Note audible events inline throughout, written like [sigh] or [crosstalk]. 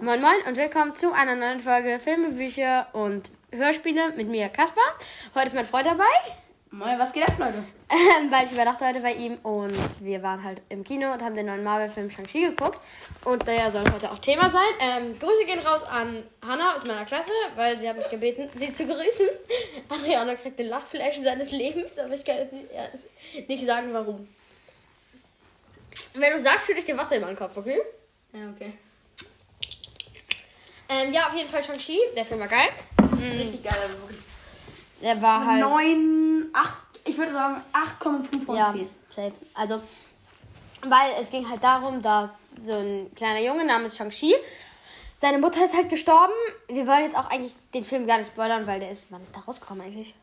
Moin Moin und willkommen zu einer neuen Folge Filme, Bücher und Hörspiele mit mir, Kaspar. Heute ist mein Freund dabei, Moin, was geht ab, Leute? ähm, weil ich überdachte heute bei ihm und wir waren halt im Kino und haben den neuen Marvel-Film Shang-Chi geguckt. Und der soll heute auch Thema sein. Ähm, Grüße gehen raus an Hannah aus meiner Klasse, weil sie hat mich gebeten, sie zu grüßen. [laughs] Adriana kriegt den Lachflash seines Lebens, aber ich kann jetzt nicht- sagen, warum. Wenn du sagst, schütte ich dir Wasser in meinen Kopf, okay? Ja, okay. Ähm, ja, auf jeden Fall Shang-Chi. Der Film war geil. Richtig geil, also wirklich. Der war halt. 9, 8, ich würde sagen 8,5 von Ja, 10. safe. Also, weil es ging halt darum, dass so ein kleiner Junge namens Shang-Chi, seine Mutter ist halt gestorben. Wir wollen jetzt auch eigentlich den Film gar nicht spoilern, weil der ist, wann ist der rausgekommen eigentlich?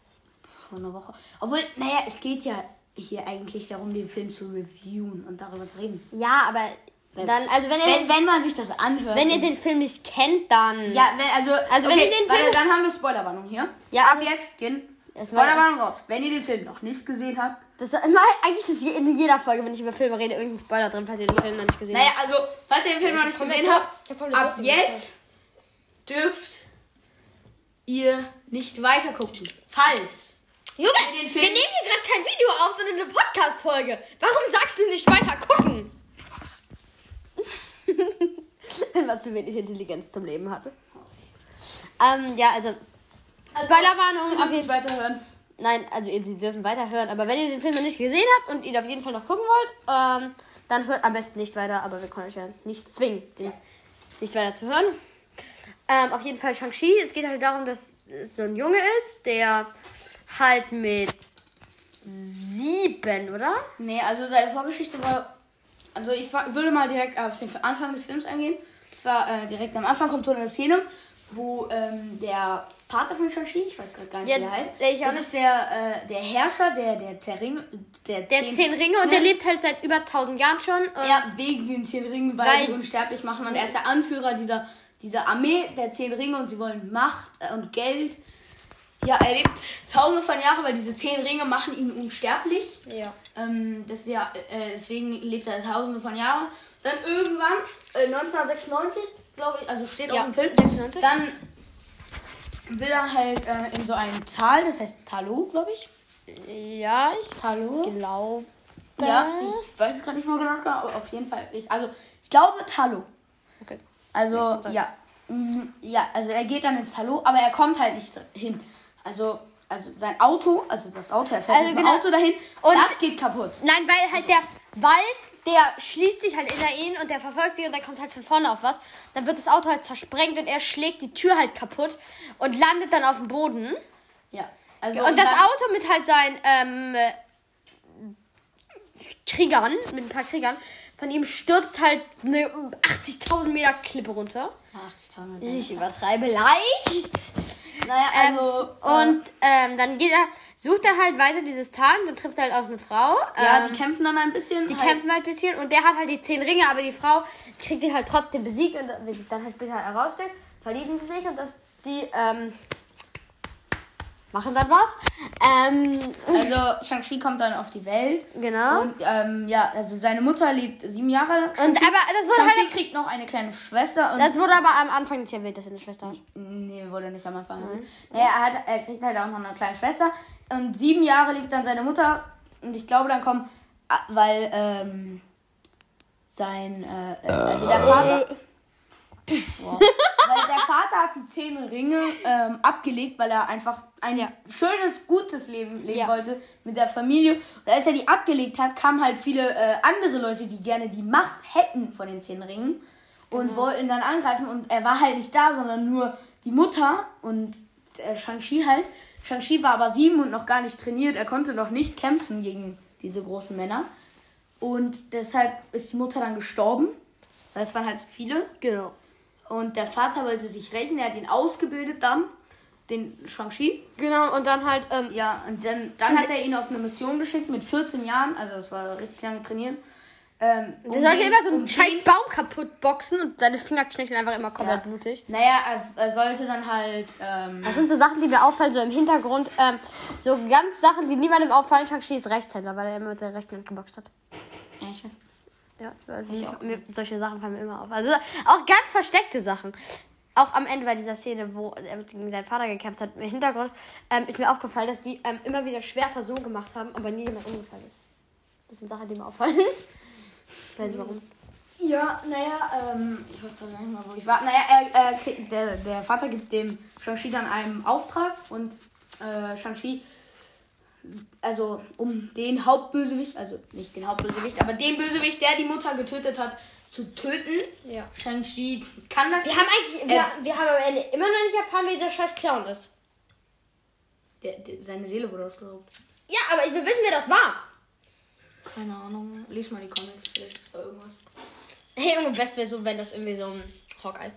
Vor einer Woche. Obwohl, naja, es geht ja hier eigentlich darum, den Film zu reviewen und darüber zu reden. Ja, aber dann, also wenn ihr, Wenn, wenn man sich das anhört. wenn ihr den Film nicht kennt, dann. Ja, wenn, also, Also wenn okay, ihr den warte, Film- dann haben wir Spoilerwarnung hier. Ja, ab jetzt gehen Spoilerwarnung raus. Wenn ihr den Film noch nicht gesehen habt. Das, nein, eigentlich ist in jeder Folge, wenn ich über Filme rede, irgendein Spoiler drin, falls ihr den Film noch nicht gesehen Naja, habt. also, falls ihr den Film noch nicht gesehen habt, ab jetzt dürft ihr nicht weiter gucken. Falls. Junge, wir nehmen hier gerade kein Video auf, sondern eine Podcast-Folge. Warum sagst du nicht weiter gucken? [laughs] Wenn man zu wenig Intelligenz zum Leben hatte. Ähm, ja, also. Spoilerwarnung auf Auf jeden jeden weiterhören. Nein, also ihr, sie dürfen weiterhören. Aber wenn ihr den Film noch nicht gesehen habt und ihn auf jeden Fall noch gucken wollt, ähm, dann hört am besten nicht weiter. Aber wir können euch ja nicht zwingen, den nicht weiter zu hören. Ähm, auf jeden Fall Shang-Chi. Es geht halt darum, dass es so ein Junge ist, der halt mit sieben, oder? Nee, also seine Vorgeschichte war. Also ich würde mal direkt auf den Anfang des Films eingehen. Das war äh, direkt am Anfang kommt so eine Szene, wo ähm, der Vater von Shang-Chi, ich weiß gerade gar nicht, Ja, wie der heißt, das ist der, äh, der Herrscher, der, der Zerring, der, Der zehn- zehn Ringe und der lebt halt seit über 1000 Jahren schon. Ja, wegen den zehn Ringen, weil, Weil- die unsterblich machen. Und er ist der Anführer dieser, dieser Armee der zehn Ringe und sie wollen Macht äh, und Geld. Ja, er lebt tausende von Jahren, weil diese zehn Ringe machen ihn unsterblich. ja. Ähm, das ja, äh, deswegen lebt er tausende von Jahren. Dann irgendwann, äh, 1996, glaube ich, also steht Ja, auf dem Film, 96. dann will er halt äh, in so ein Tal, das heißt Talo, glaube ich. Ja, ich Talo. glaube. Ja, ich weiß es gerade nicht mal genau, aber auf jeden Fall. Ich, also, ich glaube Talo. Okay. Also, ja. Mhm, Ja, also er geht dann ins Talo, aber er kommt halt nicht hin. Also, also sein Auto, also das Auto, er fährt Also mit dem genau. Auto dahin, Und- das geht kaputt. Nein, weil halt der Wald, der schließt sich halt hinter ihn und der verfolgt sie und der kommt halt von vorne auf was. Dann wird das Auto halt zersprengt und er schlägt die Tür halt kaputt und landet dann auf dem Boden. Ja. Also, Und das dann- Auto mit halt seinen ähm, äh, Kriegern, mit ein paar Kriegern, von ihm stürzt halt eine 80.000 Meter Klippe runter. 80.000 Euro. Ich übertreibe leicht. Naja, Ähm, also. äh, und ähm, dann geht er, sucht er halt weiter dieses Tal und dann trifft er halt auf eine Frau. ja, ähm, die kämpfen dann ein bisschen. Die halt, kämpfen halt ein bisschen und der hat halt die zehn Ringe, aber die Frau kriegt ihn halt trotzdem besiegt und wie sich dann halt später herausstellt, verlieben sie sich und dass die ähm, machen dann was. Ähm, Also, Shang-Chi kommt dann auf die Welt. genau. Und ähm, ja, also seine Mutter lebt sieben Jahre lang. Und aber das wurde Shang-Chi halt, kriegt noch eine kleine Schwester. Und das wurde aber am Anfang nicht erwähnt, dass er eine Schwester hat. Nee, wurde nicht am Anfang. Naja, er, hat, er kriegt halt auch noch eine kleine Schwester. Und sieben Jahre lebt dann seine Mutter. Und ich glaube, dann kommen, ah, weil ähm, sein, äh, äh, also der Vater. Wow. weil der Vater hat die zehn Ringe ähm, abgelegt, weil er einfach ein Ja. schönes, gutes Leben leben Ja. wollte mit der Familie. Und als er die abgelegt hat, kamen halt viele äh, andere Leute, die gerne die Macht hätten von den zehn Ringen und wollten dann angreifen. Und er war halt nicht da, sondern nur die Mutter und äh, Shang-Chi halt. Shang-Chi war aber sieben und noch gar nicht trainiert. Er konnte noch nicht kämpfen gegen diese großen Männer. Und deshalb ist die Mutter dann gestorben, weil es waren halt so viele. Genau. Und der Vater wollte sich rächen, er hat ihn ausgebildet dann, den Shang-Chi. Genau, und dann halt, ähm, Ja, und dann, dann hat er ihn auf eine Mission geschickt mit 14 Jahren, also das war richtig lange trainieren. Ähm, um der sollte den- immer so einen um scheiß den- Baum kaputt boxen und seine Finger knöcheln einfach immer komplett Ja. blutig. Naja, er, er sollte dann halt. Ähm, Das sind so Sachen, die mir auffallen, so im Hintergrund. Ähm, so ganz Sachen, die niemandem auffallen. Shang-Chi ist Rechtshänder, weil er immer mit der rechten Hand geboxt hat. ja, ich weiß. Ja, also mir, mir, solche Sachen fallen mir immer auf. Also auch ganz versteckte Sachen. Auch am Ende bei dieser Szene, wo er gegen seinen Vater gekämpft hat, im Hintergrund, ähm, ist mir aufgefallen, dass die ähm, immer wieder Schwerter so gemacht haben, aber nie jemand umgefallen ist. Das sind Sachen, die mir auffallen. [laughs] ich weiß nicht warum. Ja, naja, ähm, ich weiß gar nicht mal, wo ich war. Naja, er, er, der, der Vater gibt dem Shang-Chi dann einen Auftrag und äh, Shang-Chi, also um den Hauptbösewicht, also nicht den Hauptbösewicht, aber den Bösewicht, der die Mutter getötet hat, zu töten. Ja. Shang-Chi kann das Wir haben eigentlich, wir, wir haben am Ende immer noch nicht erfahren, wer dieser scheiß Clown ist. Der, der, seine Seele wurde ausgeraubt. Ja, aber ich will wissen, wer das war. Keine Ahnung. Lies mal die Comics, vielleicht ist da irgendwas. Hey, Junge, best wäre so, wenn das irgendwie so ein Hawkeye.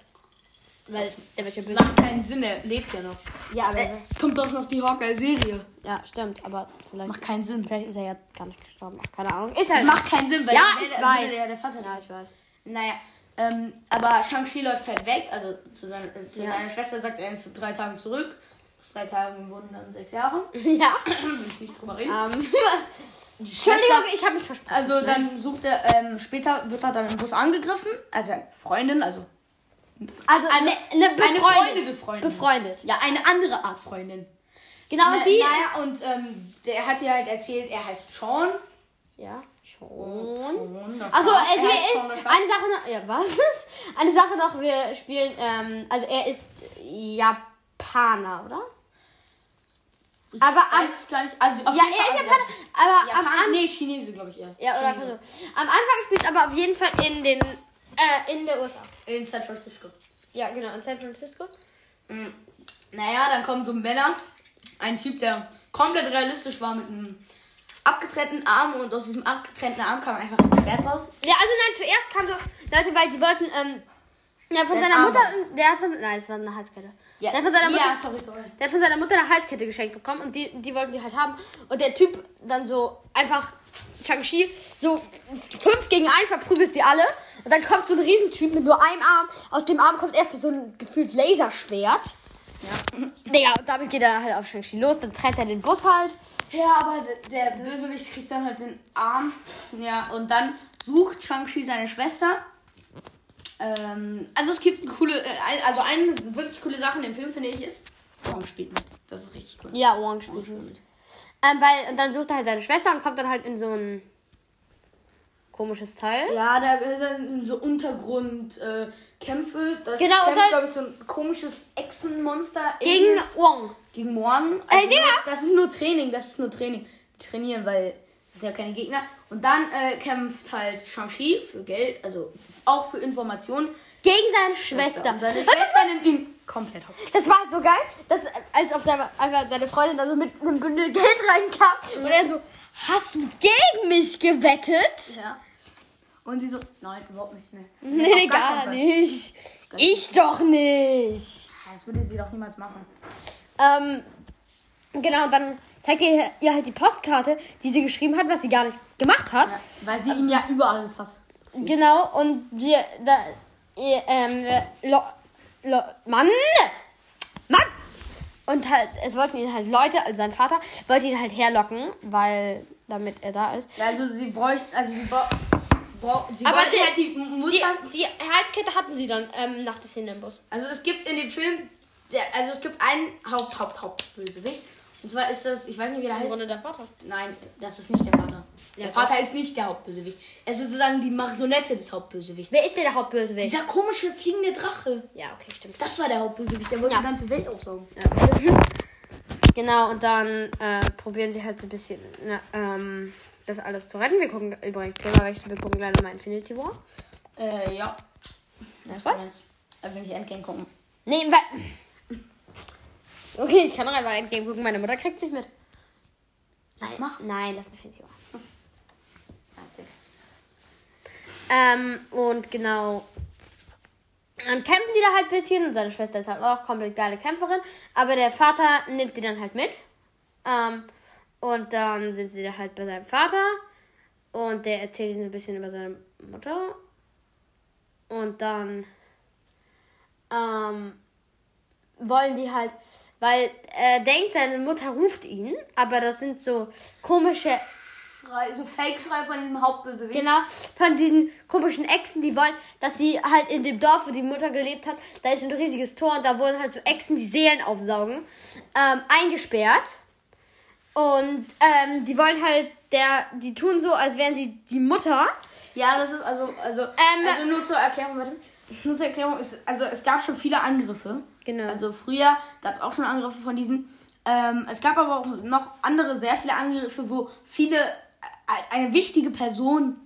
Weil der wird ja böse. macht keinen Sinn, er lebt ja noch. Ja, aber. Es kommt doch noch die Hawkeye-Serie. ja, stimmt, aber vielleicht. Macht keinen Sinn. Vielleicht ist er ja gar nicht gestorben. Ach, keine Ahnung. Ist halt. Macht keinen Sinn, weil Ja, der- ich der- weiß. Der, der Vater Ja, ich weiß. Naja, ähm, aber Shang-Chi läuft halt weg. Also zu, seiner, zu Ja. seiner Schwester sagt er ist drei Tagen zurück. Aus drei Tagen wurden dann sechs Jahre. [laughs] Ja. Will ich nichts drüber reden. Ähm. [laughs] Schwester- Entschuldigung, ich habe mich versprochen. Also dann sucht er, ähm, später wird er dann im Bus angegriffen. Also Freundin, also Also, eine, eine eine befreundete befreundete Freundin. Befreundet. ja, eine andere Art Freundin. Genau, Na, die. Naja, und ähm, der hat ihr halt erzählt, er heißt Sean. Ja, schon. Also, äh, er wir, klar. eine Sache noch. Ja, was? [laughs] Eine Sache noch, wir spielen. Ähm, also, er ist Japaner, oder? Ich aber am- weiß es gar nicht. Also auf ja, er ist am- Japaner. Aber am Japaner? Anfang. Nee, Chinese, glaube ich eher. Ja, oder Chinese. also, Am Anfang spielt es aber auf jeden Fall in den. Äh, in der USA. In San Francisco. Ja, genau, in San Francisco. Mhm. Naja, dann kommen so Männer. Ein Typ, der komplett realistisch war mit einem abgetrennten Arm und aus diesem abgetrennten Arm kam einfach ein Schwert raus. Ja, also nein, zuerst kam so Leute, weil sie wollten, ähm, ja, von Sein seiner Mutter, der hat von, nein, es war eine Halskette. Ja, Der hat von seiner Mutter, ja sorry, sorry. der hat von seiner Mutter eine Halskette geschenkt bekommen und die, die wollten die halt haben. Und der Typ dann so einfach, Shang-Chi, so fünf gegen ein verprügelt sie alle. Und dann kommt so ein Riesentyp mit nur einem Arm. Aus dem Arm kommt erst so ein gefühlt Laserschwert. Ja. Digga, und damit geht er halt auf Shang-Chi los. Dann trennt er den Bus halt. ja, aber der, Bösewicht kriegt dann halt den Arm. Ja, und dann sucht Shang-Chi seine Schwester. Ähm, also es gibt coole, äh, ein- also eine wirklich coole Sache in dem Film, finde ich, ist, Wong spielt mit. Das ist richtig cool. Ja, Wong spielt mit. Ähm, weil, und dann sucht er halt seine Schwester und kommt dann halt in so ein komisches Teil. Ja, da ist dann in so Untergrundkämpfe. Äh, Kämpfe. das Genau, und kämpft, glaube ich, so ein komisches Echsenmonster. Gegen. Wong. Gegen Morgen. Ey, Digga! Das ist nur Training, das ist nur Training. Die trainieren, weil das sind ja keine Gegner. Und dann äh, kämpft halt Shang-Chi für Geld, also auch für Informationen. Gegen seine Schwester. Und seine Schwester nimmt ihn komplett hops. das war halt so geil, dass, als ob seine, einfach seine Freundin da so mit einem Bündel Geld reinkam und er so, hast du gegen mich gewettet? Ja. Und sie so, nein, überhaupt nicht. Nee, [laughs] Nee, Auf gar gar nicht. Ich doch nicht. Das würde sie doch niemals machen. Ähm, genau, dann zeigt ihr ihr halt die Postkarte, die sie geschrieben hat, was sie gar nicht gemacht hat. Ja, weil sie ihn ja über alles hasst. Genau, und die, da, ihr, ähm, äh, Mann! Mann! Und halt, es wollten ihn halt Leute, also sein Vater, wollte ihn halt herlocken, weil, damit er da ist. Also sie bräuchte, also sie braucht, sie Aber der- halt die Mutter. Die, die Halskette hatten sie dann ähm, nach der Szene im Bus. also es gibt in dem Film, der, also es gibt einen Haupt, Haupt, Hauptbösewicht. Und zwar ist das, ich weiß nicht, wie der Im heißt. Grunde der Vater. Nein, das ist nicht der Vater. Der Ja, Vater ist nicht der Hauptbösewicht. Er ist sozusagen die Marionette des Hauptbösewichts. Wer ist denn der Hauptbösewicht? Dieser komische fliegende Drache. Ja, okay, stimmt. Das war der Hauptbösewicht. Der wollte Ja. die ganze Welt aufsaugen. [laughs] Genau, und dann äh, probieren sie halt so ein bisschen na, ähm, das alles zu retten. Wir gucken übrigens Themawechsel, wir gucken gleich nochmal Infinity War. Äh, ja. Das war was? das. Da will ich Endgame gucken. Nee, weil. Okay, ich kann noch einmal Endgame gucken. Meine Mutter kriegt sich mit. Lass Nein, machen. Nein, lass Infinity War. Okay. Ähm, und genau. Dann kämpfen die da halt ein bisschen und seine Schwester ist halt auch komplett geile Kämpferin. Aber der Vater nimmt die dann halt mit. Ähm, und dann sind sie da halt bei seinem Vater. Und der erzählt ihnen so ein bisschen über seine Mutter. Und dann ähm, wollen die halt, weil er denkt, seine Mutter ruft ihn, aber das sind so komische Schrei, so Fake-Schrei von dem Hauptbösewicht. Genau, von diesen komischen Echsen, die wollen, dass sie halt in dem Dorf, wo die Mutter gelebt hat, da ist ein riesiges Tor und da wurden halt so Echsen, die Seelen aufsaugen, ähm, eingesperrt. Und ähm, die wollen halt, der, die tun so, als wären sie die Mutter. Ja, das ist also, also, Ähm, also nur zur Erklärung, warte. Nur zur Erklärung, ist, also es gab schon viele Angriffe. Genau. Also früher gab es auch schon Angriffe von diesen. Ähm, es gab aber auch noch andere, sehr viele Angriffe, wo viele eine wichtige Person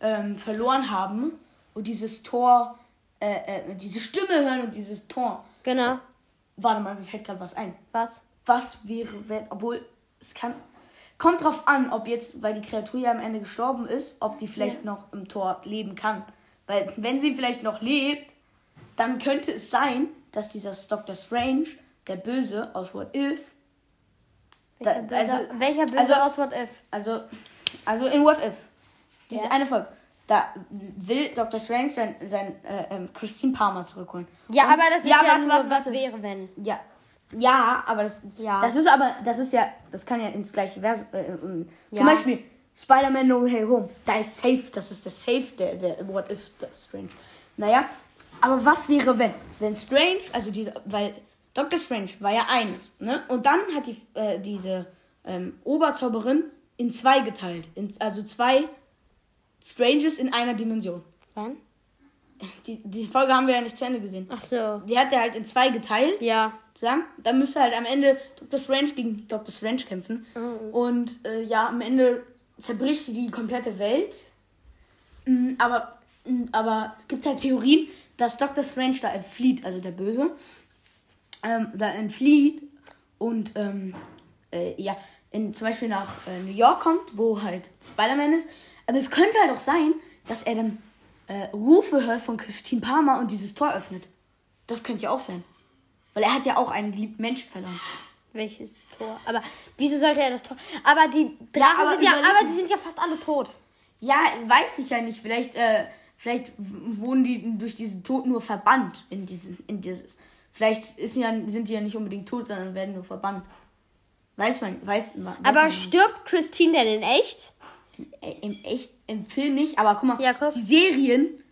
ähm, verloren haben und dieses Tor, äh, äh, diese Stimme hören und dieses Tor. Genau. Warte mal, mir fällt gerade was ein. Was? Was wäre, wenn, obwohl es kann. Kommt drauf an, ob jetzt, weil die Kreatur ja am Ende gestorben ist, ob die vielleicht noch im Tor leben kann. Weil, wenn sie vielleicht noch lebt, dann könnte es sein, dass dieser Dr. Strange, der Böse aus What If, da, Welcher böse, also, welcher böse also- aus What If? also, also in What If, diese Ja. eine Folge, da will Dr. Strange sein, sein äh, ähm, Christine Palmer zurückholen. Ja, Und- aber das ist ja, warte, nur, warte, was warte. wäre, wenn. Ja. Ja, aber das, Ja. das ist aber, das ist ja, das kann ja ins gleiche Vers. Äh, ähm, Ja. Zum Beispiel Spider-Man No Way Home. Da ist Safe, das ist der Safe, der, der What If Strange. Naja, aber was wäre, wenn? Wenn Strange, also diese, weil Dr. Strange war ja eines, ne? Und dann hat die, äh, diese ähm, Oberzauberin in zwei geteilt. In, also zwei Stranges in einer Dimension. Wann? Die, die Folge haben wir ja nicht zu Ende gesehen. Ach so. Die hat er halt in zwei geteilt Ja. sagen. Dann müsste halt am Ende Dr. Strange gegen Dr. Strange kämpfen. Und äh, ja, am Ende zerbricht die komplette Welt. Mm, Aber, mm, aber es gibt halt Theorien, dass Dr. Strange da entflieht, also der Böse, ähm, da entflieht und ähm, äh, ja, in, zum Beispiel nach äh, New York kommt, wo halt Spider-Man ist. Aber es könnte halt auch sein, dass er dann äh, Rufe hört von Christine Palmer und dieses Tor öffnet. Das könnte ja auch sein. Weil er hat ja auch einen geliebten Menschen verloren. Welches Tor? Aber wieso sollte er das Tor? Aber die Drachen aber sind ja, aber die sind ja fast alle tot. Ja, weiß ich ja nicht. Vielleicht, äh, vielleicht wurden die durch diesen Tod nur verbannt in diesen, in dieses. Vielleicht ist ja, sind die ja nicht unbedingt tot, sondern werden nur verbannt. Weiß man, weiß man. Weiß Aber man stirbt Christine denn in echt? Äh, Im echt, im Film nicht, aber guck mal, Ja, die Serien.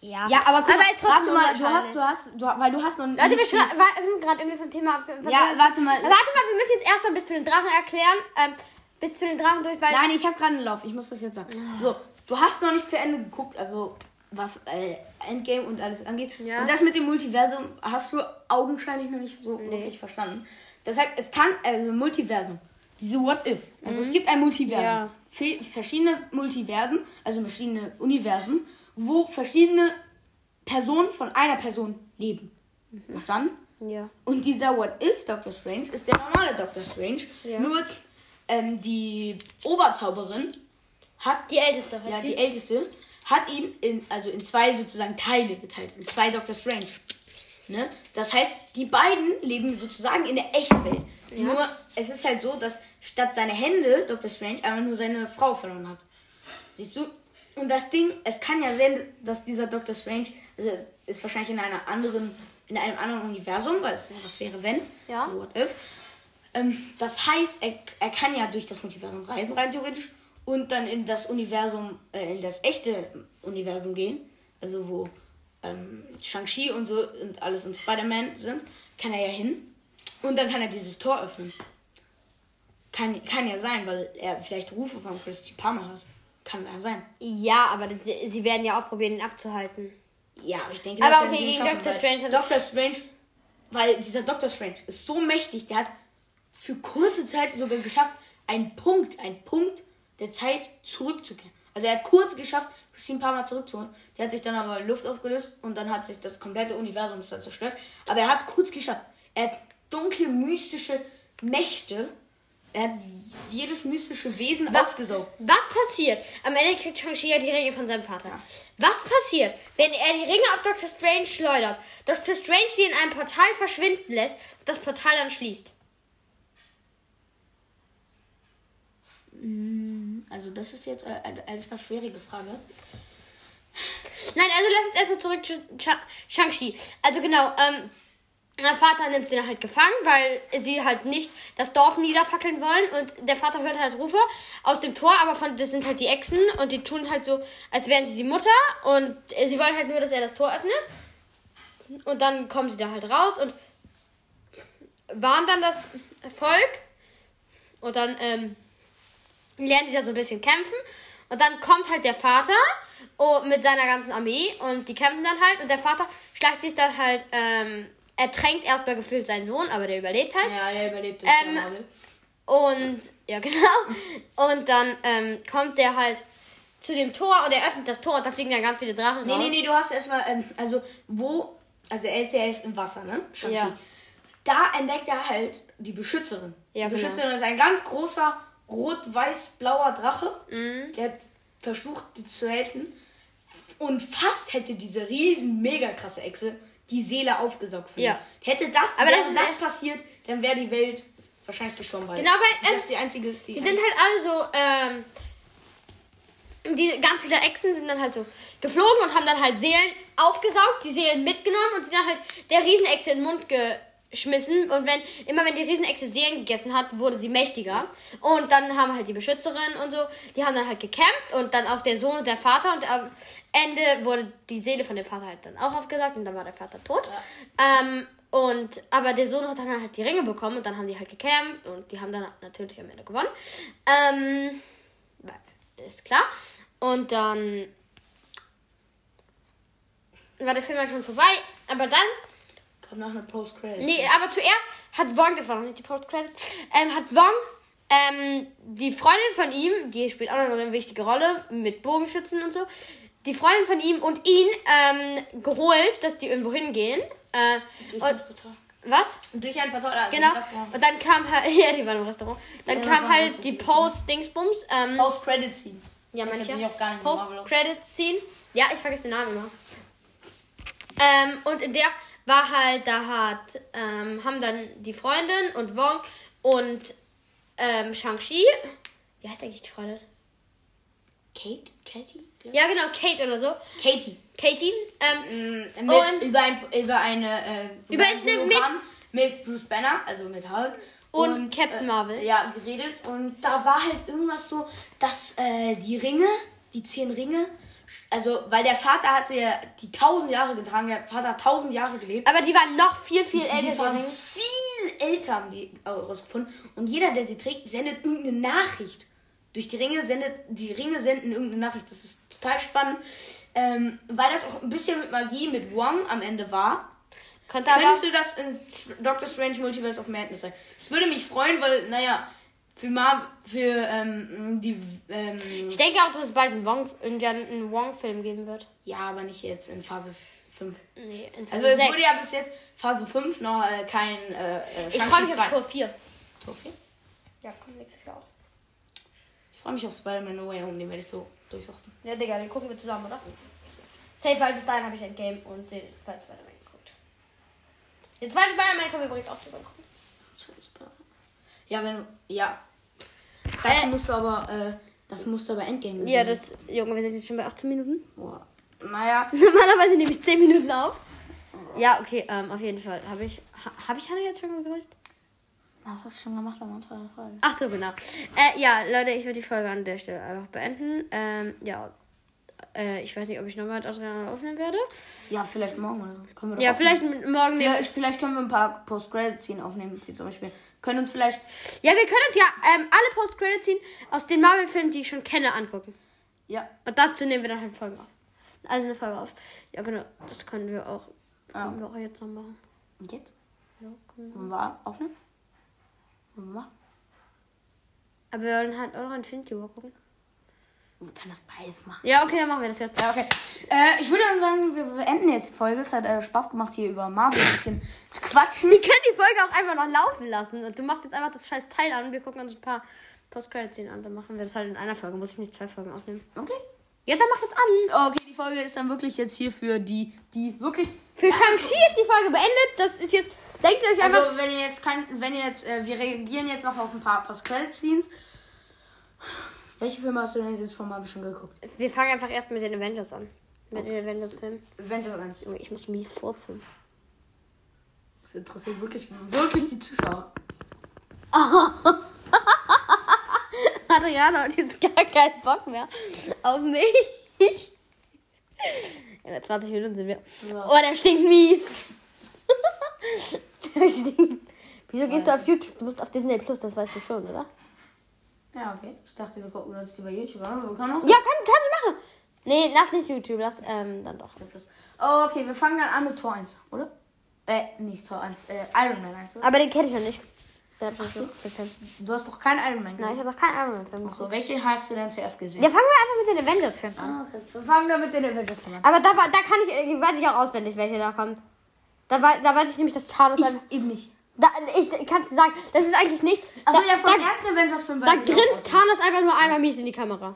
Ja. Ja, aber guck aber mal, warte mal, du hast, du hast, du, weil du hast noch Warte, wir sind gerade irgendwie vom Thema von Ja, warte mal. Warte mal, wir müssen jetzt erstmal bis zu den Drachen erklären. Ähm, bis zu den Drachen durch, weil... Nein, ich habe gerade einen Lauf. Ich muss das jetzt sagen. So, du hast noch nicht zu Ende geguckt, also was äh, Endgame und alles angeht. Ja. Und das mit dem Multiversum hast du augenscheinlich noch nicht so wirklich verstanden. Deshalb, es kann, also Multiversum, diese What If. Also es gibt ein Multiversum. Mhm. Ja. Verschiedene Multiversen, also verschiedene Universen, wo verschiedene Personen von einer Person leben. Mhm. Verstanden? Ja. Und dieser What If Doctor Strange ist der normale Doctor Strange. Ja. Nur ähm, die Oberzauberin hat Die älteste heißt ja, die? die älteste hat ihn in also in zwei sozusagen Teile geteilt, in zwei Doctor Strange. Ne? Das heißt, die beiden leben sozusagen in der echten Welt. Nur es ist halt so, dass statt seine Hände Doctor Strange einfach nur seine Frau verloren hat. Siehst du? Und das Ding, es kann ja sein, dass dieser Doctor Strange, also ist wahrscheinlich in einer anderen, in einem anderen Universum, weil es, was wäre wenn? Ja. So what if. Ähm, das heißt, er, er kann ja durch das Multiversum reisen, rein theoretisch, und dann in das Universum, äh, in das echte Universum gehen, also wo ähm, Shang-Chi und so und alles und Spider-Man sind, kann er ja hin. Und dann kann er dieses Tor öffnen. Kann, kann ja sein, weil er vielleicht Rufe von Christy Palmer hat. Kann ja sein. Ja, aber sie, sie werden ja auch probieren, ihn abzuhalten. Ja, aber ich denke, Aber das werden okay, sie gegen Doctor weil Strange Doctor Strange, weil dieser Doctor Strange ist so mächtig, der hat für kurze Zeit sogar geschafft, einen Punkt, einen Punkt der Zeit zurückzukehren. Also er hat kurz geschafft, Christine Palmer zurückzuholen. Die hat sich dann aber Luft aufgelöst und dann hat sich das komplette Universum zerstört. Aber er hat es kurz geschafft. Er hat dunkle, mystische Mächte. Er hat jedes mystische Wesen Wa- aufgesaugt. Was passiert? Am Ende kriegt Shang-Chi ja die Ringe von seinem Vater. Was passiert, wenn er die Ringe auf Dr. Strange schleudert? Dr. Strange die in einem Portal verschwinden lässt und das Portal dann schließt. Also das ist jetzt äh, eine, etwas schwierige Frage. Nein, also lass uns erstmal zurück zu Sha- Shang-Chi. Also genau, ähm, Der Vater nimmt sie dann halt gefangen, weil sie halt nicht das Dorf niederfackeln wollen. Und der Vater hört halt Rufe aus dem Tor, aber von, das sind halt die Echsen und die tun halt so, als wären sie die Mutter. Und sie wollen halt nur, dass er das Tor öffnet. Und dann kommen sie da halt raus und waren dann das Volk. Und dann ähm, lernen die da so ein bisschen kämpfen. Und dann kommt halt der Vater oh, mit seiner ganzen Armee und die kämpfen dann halt. Und der Vater schleicht sich dann halt, ähm, er tränkt erstmal gefühlt seinen Sohn, aber der überlebt halt. Ja, der überlebt es. Ähm, und, ja, [laughs] genau. Und dann ähm, kommt der halt zu dem Tor und er öffnet das Tor und da fliegen dann ganz viele Drachen Nee, raus. nee, nee, du hast erstmal, ähm, also wo, also er ist ja jetzt im Wasser, ne? Shang-Chi. Ja. Da entdeckt er halt die Beschützerin. Ja, die genau. Beschützerin ist ein ganz großer rot-weiß-blauer Drache, Mhm. der versucht zu helfen. Und fast hätte diese riesen, mega krasse Echse die Seele aufgesaugt von Ja. Hätte das, Aber das das passiert, dann wäre die Welt wahrscheinlich gestorben. Weil Genau, weil, ähm, das die einzige ist, die... Die sind halt alle so, ähm, die ganz viele Echsen sind dann halt so geflogen und haben dann halt Seelen aufgesaugt, die Seelen mitgenommen und sind dann halt der Riesenechse in den Mund geschmissen. Und wenn, immer wenn die Riesenechse Seelen gegessen hat, wurde sie mächtiger. Und dann haben halt die Beschützerin und so, die haben dann halt gekämpft und dann auch der Sohn und der Vater und am Ende wurde die Seele von dem Vater halt dann auch aufgesaugt und dann war der Vater tot. Ähm, und, aber der Sohn hat dann halt die Ringe bekommen und dann haben die halt gekämpft und die haben dann natürlich am Ende gewonnen. Ähm, weil, ist klar. Und dann war der Film halt schon vorbei. Aber dann, Kommt noch eine Post-Credit. nee, aber zuerst hat Wong, das war noch nicht die Post-Credits, ähm, hat Wong, ähm, die Freundin von ihm, die spielt auch noch eine wichtige Rolle mit Bogenschützen und so, die Freundin von ihm und ihn ähm, geholt, dass die irgendwo hingehen. Äh, Durch und, was? Durch ein Portal. also Genau. Und dann kam halt, [laughs] ja, die waren im Restaurant. Dann Ja, kam halt die. Post-Dingsbums. Ähm, Post-Credit-Scene. ja, manche. Post-Credit-Scene. Ja, ich vergesse den Namen immer. Ähm, und in der war halt, da hat, ähm, haben dann die Freundin und Wong und ähm, Shang-Chi. Wie heißt eigentlich die Freundin? Kate? Katie? Ja, genau, Kate oder so. Katie. Katie. Ähm, Mm, Mit, Und- über, ein, über eine äh, Über ein eine Hologramm mit Bruce Banner, also mit Hulk. Und Captain Marvel. Ja, geredet. Und da war halt irgendwas so, dass äh, die Ringe, die zehn Ringe, also weil der Vater hatte ja die tausend Jahre getragen, der Vater hat tausend Jahre gelebt. aber die waren noch viel, viel älter. Die waren viel älter, haben die rausgefunden. Und jeder, der sie trägt, sendet irgendeine Nachricht. Durch die Ringe sendet, die Ringe senden irgendeine Nachricht. Das ist total spannend. Ähm, weil das auch ein bisschen mit Magie mit Wong am Ende war, Könnte könnte das in Doctor Strange Multiverse of Madness sein. Das würde mich freuen, weil, naja, für Mar für ähm, die ähm, Ich denke auch, dass es bald einen Wong- einen Wong-Film geben wird. ja, aber nicht jetzt in Phase 5. Nee, in Also es wurde ja bis jetzt Phase 5 noch äh, kein äh, äh, Ich freue mich 2. auf Tor 4. Tor vier? Ja, kommt nächstes Jahr auch. Ich freue mich auf Spider-Man No Way Home, den werde ich so durchsuchten. Ja, Digga, den gucken wir zusammen, oder? Safe, weil bis dahin habe ich Endgame und den zweiten Spider-Man geguckt. Den zweiten Spider-Man können wir übrigens auch zusammen gucken. Ja, wenn du. Ja. Dafür Äh. musst du aber, äh, dafür musst du aber Endgame Ja, sehen. das, Junge, wir sind jetzt schon bei 18 Minuten. Boah. Naja, [laughs] Normalerweise nehme ich 10 Minuten auf. Ja, okay, ähm, auf jeden Fall. Habe ich, ha, habe ich Hannah jetzt schon begrüßt? hast du das schon gemacht am Anfang der Folge? Ach so, genau. Äh, ja, Leute, ich würde die Folge an der Stelle einfach beenden. Ähm, ja, äh, ich weiß nicht, ob ich nochmal mit Adriana aufnehmen werde. Ja, vielleicht morgen oder so. Können wir doch Ja, aufnehmen. vielleicht morgen nehmen. Vielleicht, vielleicht können wir ein paar Post-Credit-Szenen aufnehmen, wie zum Beispiel. Können uns vielleicht. Ja, wir können uns ja ähm, alle Post-Credits-Scenen aus den Marvel-Filmen, die ich schon kenne, angucken. Ja. Und dazu nehmen wir dann halt Folgen auf. Also eine Folge auf. Ja, genau. Das können wir auch. Ja. Können wir auch jetzt noch machen. Jetzt? Ja, können wir. Wollen wir aufnehmen? Wollen wir machen? Aber wir wollen halt auch noch Infinity War gucken. Wir können das beides machen. Ja, okay, dann machen wir das jetzt. Ja, okay. Äh, ich würde dann sagen, wir beenden jetzt die Folge. Es hat äh, Spaß gemacht, hier über Marvel ein bisschen zu quatschen. Wir können die Folge auch einfach noch laufen lassen. Und du machst jetzt einfach das scheiß Teil an wir gucken uns ein paar Post-Credit-Szenen an. Dann machen wir das halt in einer Folge. Muss ich nicht zwei Folgen aufnehmen. Okay. Ja, dann mach jetzt an. Okay, die Folge ist dann wirklich jetzt hier für die, die wirklich. Für Shang-Chi ist die Folge beendet. Das ist jetzt. Denkt ihr euch einfach. Also, wenn ihr jetzt kein, wenn ihr jetzt, äh, wir reagieren jetzt noch auf ein paar Post-Credit-Scenes. Welche Filme hast du denn jetzt von Marvel schon geguckt? wir fangen einfach erst mit den Avengers an. Mit den Avengers-Filmen. Avengers 1. Junge, Ich muss mies furzen. Das interessiert wirklich, wirklich die Zuschauer. [laughs] Adriana hat jetzt gar keinen Bock mehr auf mich. Ja, 20 Minuten sind wir. Oh, der stinkt mies. [laughs] der stinkt. Wieso gehst du auf YouTube? Du musst auf Disney Plus, das weißt du schon, oder? Ja, okay. Ich dachte, wir gucken uns die bei YouTube an. Wir können auch Ja, kann, kannst du machen. Nee, lass nicht YouTube, lass ähm, dann doch. Oh, okay, wir fangen dann an mit Tor 1, oder? Äh, nicht Tor 1, äh, Iron Man 1, oder? Aber den kenne ich noch nicht. Den hab ich nicht. Du hast doch keinen Iron Man Nein, gesehen. ich habe noch keinen Iron Man Film. So, welchen hast du denn zuerst gesehen? Ja, fangen wir einfach mit den Avengers Filmen an. Ah, okay. Wir fangen dann mit den Avengers an. Aber da, da kann ich, äh, weiß ich auch auswendig, welche da kommt. Da, da weiß ich nämlich, dass Thanos einfach. eben nicht. Da, ich kannst du sagen, das ist eigentlich nichts. Also da, ja, vom da, ersten Avengers-Film da weiß ich auch grinst. Thanos einfach nur einmal mies in die Kamera.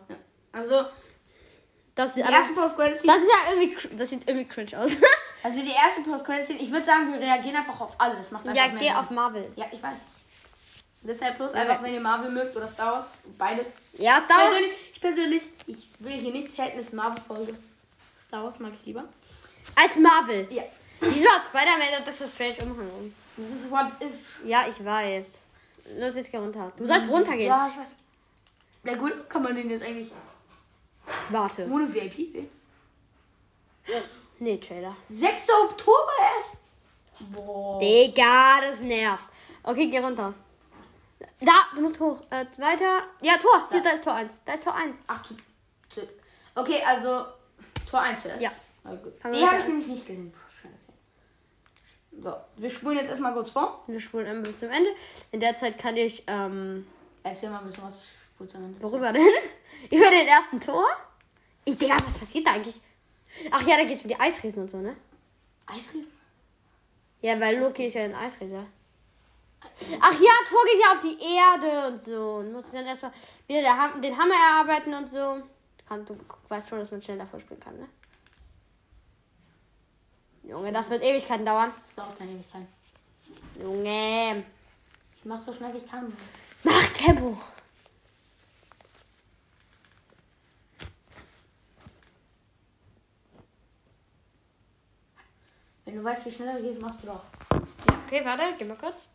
Also, Das, die aber, erste post das ist ja irgendwie, das sieht irgendwie cringe aus. [laughs] Also die erste post ich würde sagen, wir reagieren einfach auf alles. Macht einfach ja, geh auf Marvel. Ja, ich weiß. Deshalb plus Ja, einfach, wenn ihr Marvel mögt oder Star Wars, beides. Ja, Star Wars. Ich persönlich, ich will hier nichts halten, ist Marvel-Folge. Star Wars mag ich lieber. Als Marvel. Ja. Wieso hat Spider-Man der Doctor Strange Umhang um? Das ist What If. Ja, ich weiß. Los, jetzt geh runter. Du sollst runtergehen. Ja, ich weiß. Na gut, kann man den jetzt eigentlich Warte. ohne VIP sehen? Nee, Trailer. 6. Oktober erst? Boah. Digga, das nervt. Okay, geh runter. Da, du musst hoch. Äh, weiter. Ja, Tor. Hier, da ist Tor 1. Da ist Tor 1. Ach, tu, tu. Okay, also Tor 1 zuerst. Ja. Na gut. Fangen Die wir habe mit ich nämlich nicht gesehen. Das kann ich sehen. So, wir spulen jetzt erstmal kurz vor. Wir spulen einmal bis zum Ende. In der Zeit kann ich, ähm, Erzähl mal ein bisschen was. Spulst du dann? worüber denn? [laughs] Über den ersten Tor? Ich, Digga, was passiert da eigentlich? Ach ja, da geht's um die Eisriesen und so, ne? Eisriesen? Ja, weil Loki ist ja ein Eisriese. Ach ja, Thor geht ja auf die Erde und so. Und muss dann erstmal wieder den Hammer erarbeiten und so. Du weißt schon, dass man schnell davor springen kann, ne? Junge, das wird Ewigkeiten dauern. Das dauert keine Ewigkeit. Junge, Ich mach so schnell wie ich kann. mach Tempo. Wenn du weißt, wie schnell du gehst, machst du doch. Ja, okay, warte, geh mal kurz.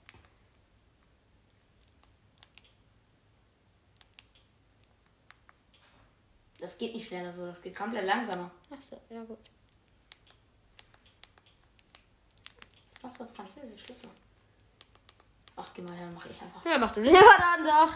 Das geht nicht schneller so, das geht komplett langsamer. Ach so, ja gut. Auf Französisch, Schluss mal. Ach, geh mal, dann mach ich einfach. Ja, mach du lieber dann doch.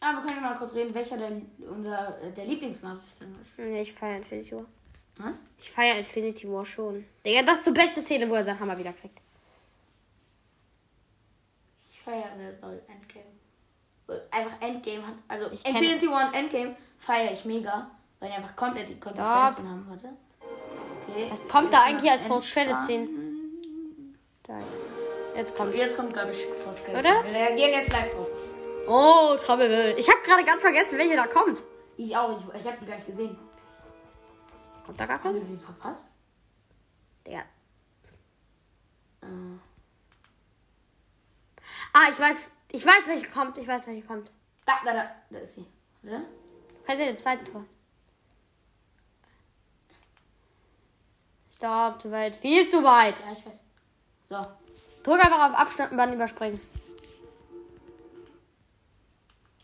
Ah, wir können ja mal kurz reden, welcher der, unser, äh, der Lieblingsmarvel-Film ist. Nee, ich feiere Infinity War. Was? Ich feiere Infinity War schon. Digga, das ist die beste Szene, wo er seinen Hammer wieder kriegt. Ich feiere sehr doll Endgame. So, Einfach Endgame hat. Also Ich Infinity und Endgame feiere ich mega. Weil die einfach komplett die Konsequenzen haben. Warte. Okay. Was kommt da eigentlich als Post-Credit-Szene? Da jetzt. Jetzt kommt. Jetzt kommt, glaube ich, Post-Credit. Oder? Wir reagieren jetzt live drauf. Oh, Trommelwirbel. Ich habe gerade ganz vergessen, welche da kommt. Ich auch. Ich, ich habe die gar nicht gesehen. Kommt da gar Haben kein? wir verpasst? Digga. Äh, Ah, ich weiß. Ich weiß, welche kommt. Ich weiß, welche kommt. da, da, da. Da ist sie. Warte. Kannst du den zweiten Tor? Stopp, zu weit. Viel zu weit. Ja, ich weiß. So. Drück einfach auf Abstand und dann überspringen.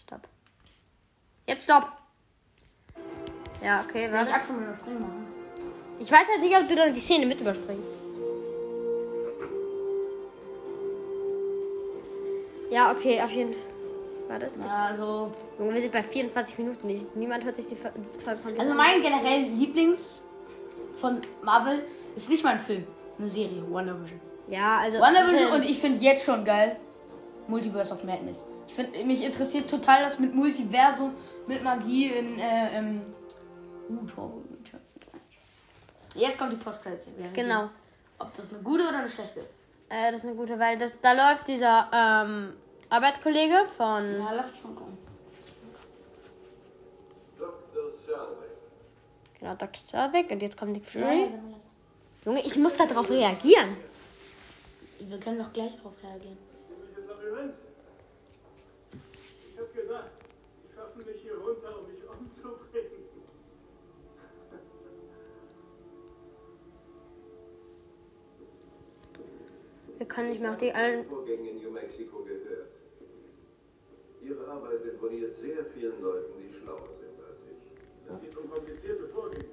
Stopp. Jetzt stopp. Ja, okay, ich warte. Machen. Ich weiß halt nicht, ob du dann die Szene mit überspringst. Ja, okay, auf jeden Fall. Warte. Ja, also. Junge, wir sind bei 24 Minuten. nicht. Niemand hört sich die Folge komplett Also mein generell Lieblings von Marvel ist nicht mal ein Film. Eine Serie. Wonder Vision. Ja, also. WandaVision okay. und ich finde jetzt schon geil Multiverse of Madness. Ich finde, mich interessiert total das mit Multiversum, mit Magie in, äh, ähm, Jetzt kommt die post Genau. Ob das eine gute oder eine schlechte ist. Äh, das ist eine gute, weil das, da läuft dieser ähm, Arbeitskollege von. Ja, lass mich mal gucken. Genau, Dr. Selvig und jetzt kommt Nick Ja, Fury. mal. Junge, ich muss darauf reagieren. Wir können doch gleich drauf reagieren. Ich hab gedacht, die schaffen mich hier runter, um mich umzubringen. Wir können nicht mehr auf die allen. Vorgänge in New Mexico. Ihre Arbeit imponiert sehr vielen Leuten, die schlauer sind als ich. Es geht um komplizierte Vorgänge.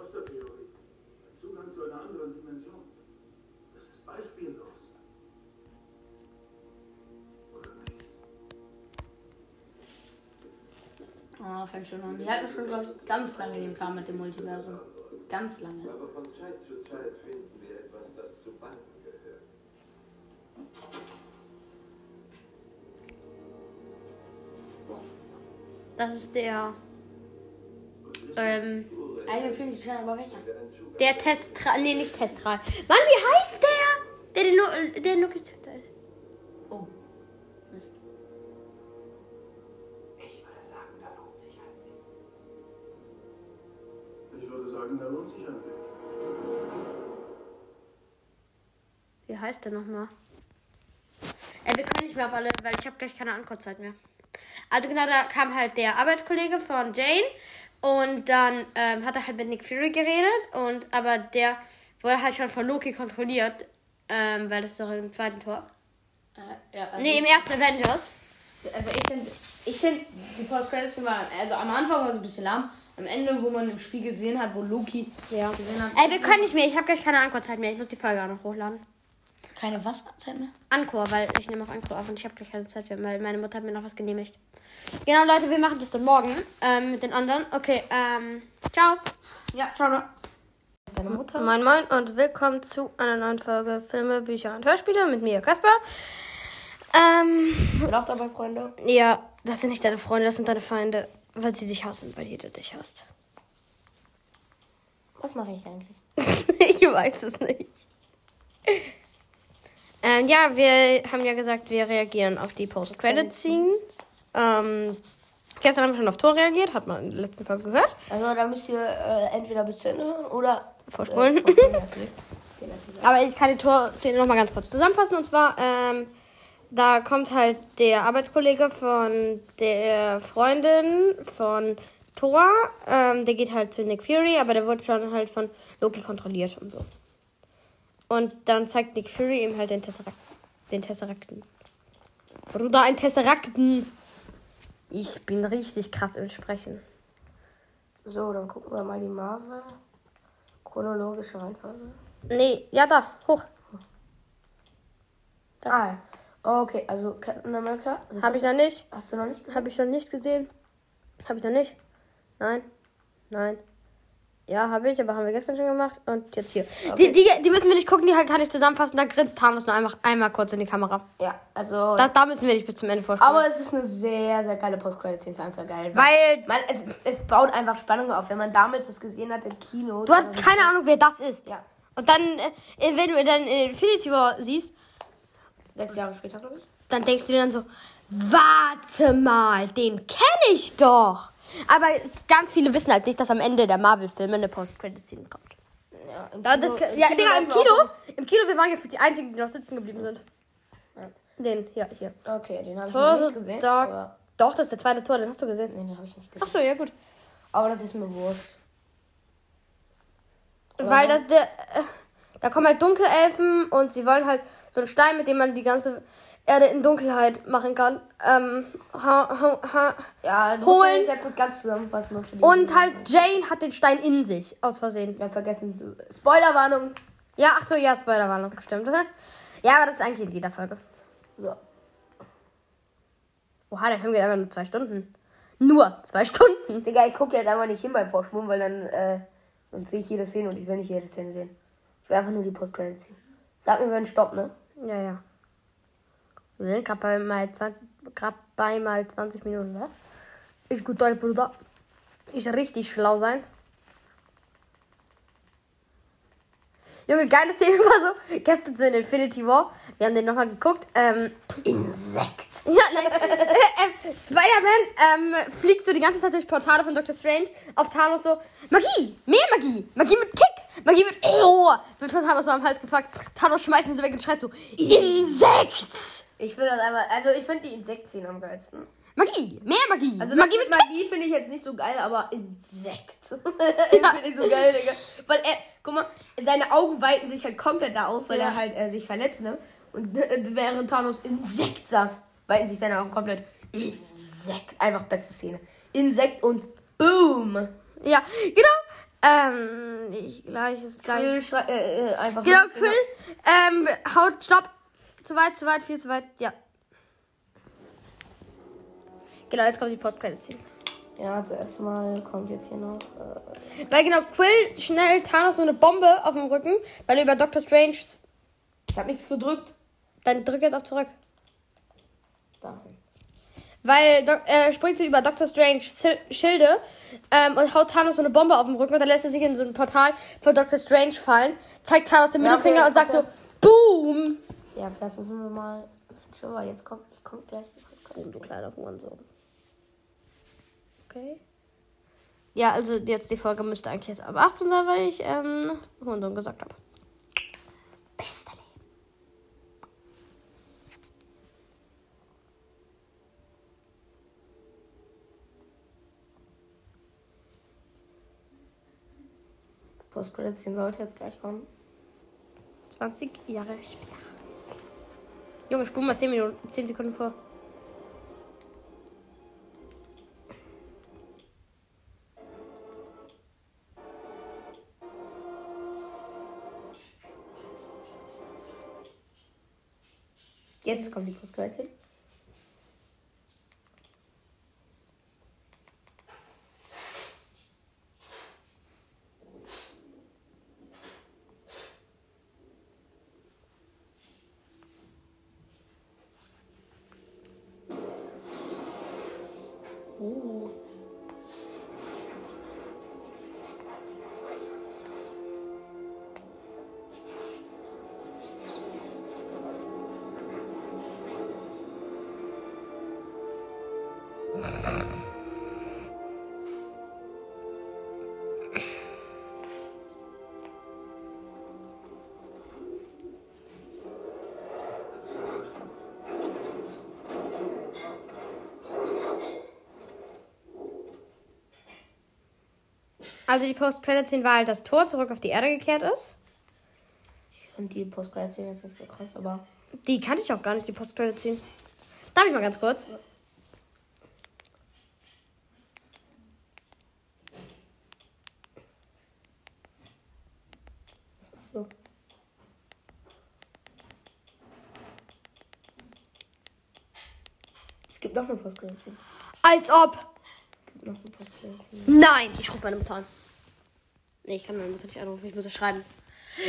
Ostertheorie. Ein Zugang zu einer anderen Dimension. Das ist beispiellos. Oder nicht? Ah, fängt schon an. Die hatten schon, glaube ich, ganz lange den Plan mit dem Multiversum. Ganz lange. Aber von Zeit zu Zeit finden wir Das ist der. Ähm, Einen finde ich schon, aber welcher? der Testral. Nee, nicht Testral. Mann, wie heißt der? Der, der nur, der nur gezückter ist. Oh. Mist. Ich würde sagen, da lohnt sich ein Blick. Ich würde sagen, da lohnt sich ein Blick. Wie heißt der nochmal? Ey, wir können nicht mehr auf alle, weil ich habe gleich keine Ankurzzeit mehr. Also genau, da kam halt der Arbeitskollege von Jane und dann ähm, hat er halt mit Nick Fury geredet und aber der wurde halt schon von Loki kontrolliert, ähm, weil das ist doch im zweiten Tor. Äh, ja, also Nee, im ersten Avengers. also ich finde, ich find, die Post-Credits waren, also am Anfang war es ein bisschen lahm. Am Ende, wo man im Spiel gesehen hat, wo Loki Ja. gesehen hat, Ey, wir können nicht mehr, ich habe gleich keine Ankurzeit mehr, ich muss die Folge auch noch hochladen. Keine Wasserzeit mehr. Ankor, weil ich nehme auch Ankor auf und ich habe gleich keine Zeit mehr, weil meine Mutter hat mir noch was genehmigt. Genau, Leute, wir machen das dann morgen ähm, mit den anderen. Okay, ähm, ciao. Ja, ciao. Deine Mutter? Moin Moin und willkommen zu einer neuen Folge Filme, Bücher und Hörspiele mit mir, Kasper. Ähm, Bin auch dabei, Freunde. ja, das sind nicht deine Freunde, das sind deine Feinde, weil sie dich hassen, weil jeder dich hasst. Was mache ich eigentlich? [laughs] ich weiß es nicht. Ähm, ja, wir haben ja gesagt, wir reagieren auf die Post-Credit-Scenes. Ähm, gestern haben wir schon auf Tor reagiert, hat man in der letzten Folge gehört. Also, da müsst ihr äh, entweder bis zu Ende hören oder Vorspulen. Äh, vorspulen, [laughs] natürlich. Aber ich kann die Tor-Szene nochmal ganz kurz zusammenfassen. Und zwar, ähm, da kommt halt der Arbeitskollege von der Freundin von Thor. Ähm, der geht halt zu Nick Fury, aber der wurde schon halt von Loki kontrolliert und so. Und dann zeigt Nick Fury ihm halt den Tesseract. Den Tesseracten. Bruder, ein Tesseracten. Ich bin richtig krass im Sprechen. So, dann gucken wir mal die Marvel. Chronologische Reihenfolge. Nee, ja, da, hoch. Ah, ja. Okay, also Captain America. Also Habe ich noch nicht. Hast du noch nicht gesehen? Habe ich noch nicht gesehen. Habe ich noch nicht. Nein. Nein. Ja, habe ich, aber haben wir gestern schon gemacht. Und jetzt hier. Die, die, die müssen wir nicht gucken, die kann ich zusammenfassen. Da grinst Thanos nur einfach einmal kurz in die Kamera. Ja, also. Da, da müssen wir nicht bis zum Ende vorstellen. aber es ist eine sehr, sehr geile Post-Credit-Szene. Sehr geil. Weil Man, es, es baut einfach Spannung auf. Wenn man damals das gesehen hat im Kino. du hast keine Ahnung, wer das ist. Ja. Und dann, äh, wenn du dann Infinity War siehst, Sechs Jahre später, glaube ich. dann denkst du dir dann so, warte mal, den kenne ich doch. Aber es, ganz viele wissen halt nicht, dass am Ende der Marvel-Filme eine Post-Credit-Scene kommt. Ja, im Ja, das, Kino- ja Digga, im Kino, im Kino, wir waren ja für die einzigen, die noch sitzen geblieben sind. Den, ja, hier. Okay, den habe ich nicht gesehen. Dark. Doch, das ist der zweite Tor, den hast du gesehen. nee, den habe ich nicht gesehen. Ach so, ja gut. Aber das ist mir wurscht. Weil das, der, äh, da kommen halt Dunkelelfen und sie wollen halt so einen Stein, mit dem man die ganze Erde in Dunkelheit machen kann. Ähm, ha, ha, ha. Ja, du Holen. ja jetzt ganz zusammenfassen. Und halt Jane hat den Stein in sich, aus Versehen. Wir haben vergessen zu. Spoilerwarnung. Ja, ach so, ja, Spoilerwarnung, stimmt. Ja, aber das ist eigentlich in jeder Folge. So. Oha, der Film geht einfach nur zwei Stunden. Nur zwei Stunden. Digga, ich gucke jetzt einfach nicht hin beim Vorsprung, weil dann, äh, sonst sehe ich jede Szene und ich will nicht jede Szene sehen. Ich will einfach nur die Post-Credits sehen. Sag mir, wenn Stopp, ne? Ja, ja. Wir sind gerade bei mal 20, grad bei mal 20 Minuten, ne? Ist gut, Deutsch, Bruder. Ist richtig schlau sein. Junge, geile Szene [laughs] war so. Gestern so in Infinity War. Wir haben den nochmal geguckt. Ähm, Insekt. [laughs] ja, nein. äh, [laughs] äh, Spider-Man ähm, fliegt so die ganze Zeit durch Portale von Doctor Strange auf Thanos so. Magie! Mehr Magie! Magie mit Kick! Magie mit. Oh! Wird von Thanos so am Hals gepackt. Thanos schmeißt ihn so weg und schreit so. Insekt! Ich will das einfach, also ich finde die Insektszene am geilsten. Magie! Mehr Magie! Magie. Also Magie mit Magie finde ich jetzt nicht so geil, aber Insekt. [laughs] finde ich so geil, Digga. Weil er, guck mal, seine Augen weiten sich halt komplett da auf, weil Ja. er halt äh, sich verletzt, ne? Und äh, [laughs] während Thanos Insekt sagt, weiten sich seine Augen komplett. Insekt. Einfach beste Szene. Insekt und Boom. Ja, genau. Ähm, ich gleich ist gleich. Quill äh, äh, einfach Genau, Quill. Ähm, haut, stopp. Zu weit, zu weit, viel zu weit. Ja. Genau, jetzt kommt die Post-Credit-Scene. Ja, zuerst mal kommt jetzt hier noch. Äh, Weil genau, Quill schnell Thanos so eine Bombe auf dem Rücken, weil er über Doctor Strange. ich habe nichts gedrückt. Dann drück jetzt auf zurück. Dahin. Weil Doc, er springt so über Doctor Strange Schilde ähm, und haut Thanos so eine Bombe auf den Rücken und dann lässt er sich in so ein Portal von Doctor Strange fallen, zeigt Thanos den Ja, okay, Mittelfinger und sagt okay. so, Boom! Ja, vielleicht müssen wir mal. bisschen schlimmer. Jetzt kommt, kommt gleich. Boom, du kleiner Hurensohn. Okay. Ja, also jetzt die Folge müsste eigentlich jetzt ab 18 sein, weil ich ähm, Hurensohn gesagt habe. Leben. Post-Credit-Scene sollte jetzt gleich kommen. 20 Jahre später. Junge, spul mal 10 Minuten, 10 Sekunden vor. Jetzt kommt die Post-Credit-Scene. Oh. Also die Post-Credit-Scene war halt, dass Thor zurück auf die Erde gekehrt ist. Und die Post-Credit-Scene ist nicht so krass, aber. Die kannte ich auch gar nicht, die Post-Credit-Scene. Darf ich mal ganz kurz? Achso. Es gibt noch eine Post-Credit-Scene. Als ob! Es gibt noch eine Post-Credit-Scene. Nein! Ich rufe meine Mutter an. Nee, ich kann meine Mutter nicht anrufen, ich muss ihr schreiben.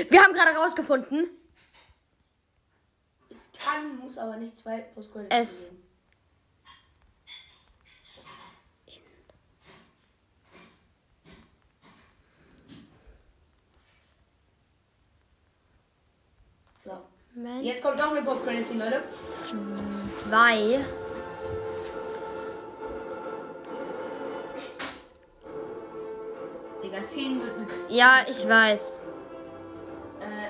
Wir haben gerade rausgefunden, Es kann, muss aber nicht zwei Post-Credit-Scene Es-. So. Jetzt kommt noch eine Post-Credit-Scene, Leute. zwei. Digga, Szenen wird mit. Ja, ich weiß. Äh,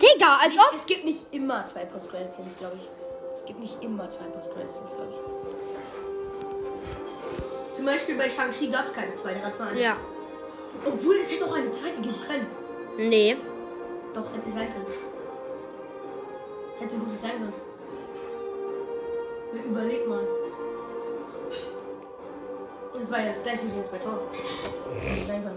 Digga, als ob. es gibt nicht immer zwei Post-Credit-Scenes, glaube ich. Es gibt nicht immer zwei Post-Credit-Scenes, glaube ich. Zum Beispiel bei Shang-Chi gab es keine zweite, eine. Ja. Obwohl es hätte auch eine zweite geben können. Nee. Doch, hätte sein können. Hätte wirklich sein können. Überleg mal. Das war ja das gleiche wie jetzt bei Tor. Sein nur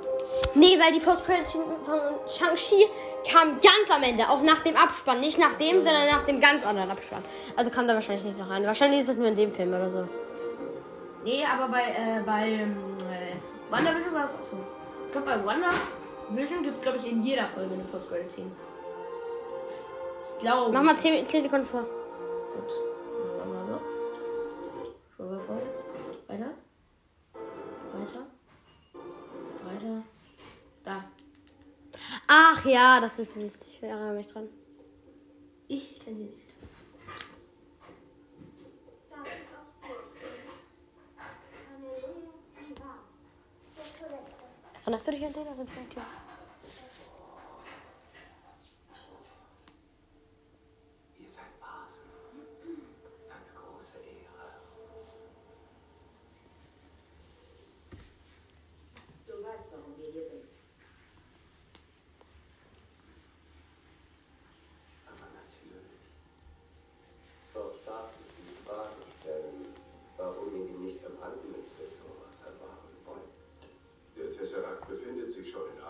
gibt. Nee, weil die Post-Credit von Shang-Chi kam ganz am Ende, auch nach dem Abspann. Nicht nach dem, sondern nach dem ganz anderen Abspann. Also kam da wahrscheinlich nicht noch rein. Wahrscheinlich ist das nur in dem Film oder so. Nee, aber bei, äh, bei ähm, äh, WandaVision war das auch so. Ich glaube, bei WandaVision gibt es, glaube ich, in jeder Folge eine Post-Credit-Scene. Ich glaube. Mach mal 10, 10 Sekunden vor. Gut. Ach ja, das ist es. Ich erinnere mich dran. Ich kenne sie nicht. Erinnerst du dich an den? Also vielleicht ja. Ihr seid Basen.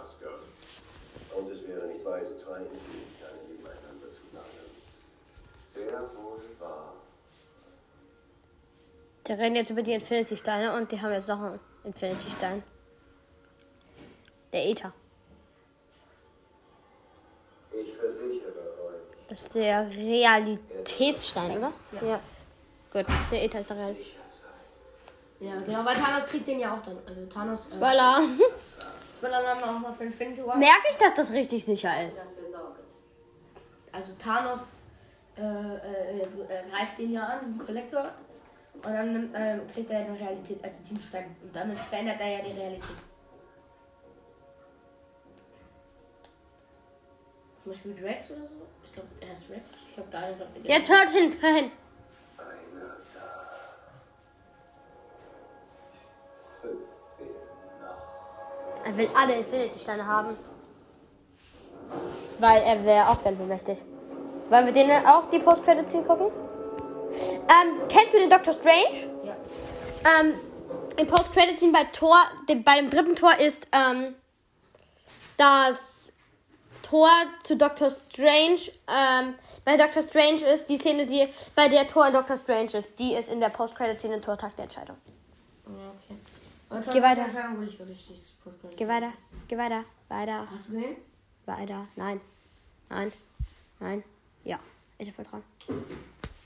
Asgard. Und es wäre nicht weise, zwei Infinity-Steine nebeneinander zu lagern. Sehr wohl wahr. Die reden jetzt über die Infinity-Steine und die haben jetzt noch einen Infinity-Stein. Der Ether. Ich versichere euch, Das ist der Realitätsstein, oder? Ja. Gut, der Ether ist der Realität. Ja, genau, weil Thanos kriegt den ja auch dann. Also Thanos. Äh, Spoiler. Spoiler haben wir auch noch für Infinity War. Merke ich, dass das richtig sicher ist. Also Thanos äh, äh, äh, greift den ja an, diesen Kollektor. Und dann ähm, kriegt er eine Realität, also diesen Stein. Und damit verändert er ja die Realität. Zum Beispiel Drax oder so. Ich glaube, er heißt Drax. Ich habe gar nicht auf den Jetzt hört hin, hör hin. einer da. Fünf fehlen noch. Er will alle Infinity-Steine haben. Weil er wäre auch ganz so mächtig. Wollen wir denen auch die Post-Credit-Scene gucken? Ähm, kennst du den Doctor Strange? Ja. Ähm, im Post-Credit-Scene bei Tor, dem, bei dem dritten Tor ist, ähm, das Tor zu Doctor Strange, ähm, bei Doctor Strange ist die Szene, die bei der Tor in Doctor Strange ist, die ist in der Post-Credit-Scene in Tor Tag der Entscheidung. Ja, okay. Geh weiter. Geh weiter, geh weiter, weiter, Hast du gesehen? Weiter. Nein, nein, nein. Ja, ich hab voll dran.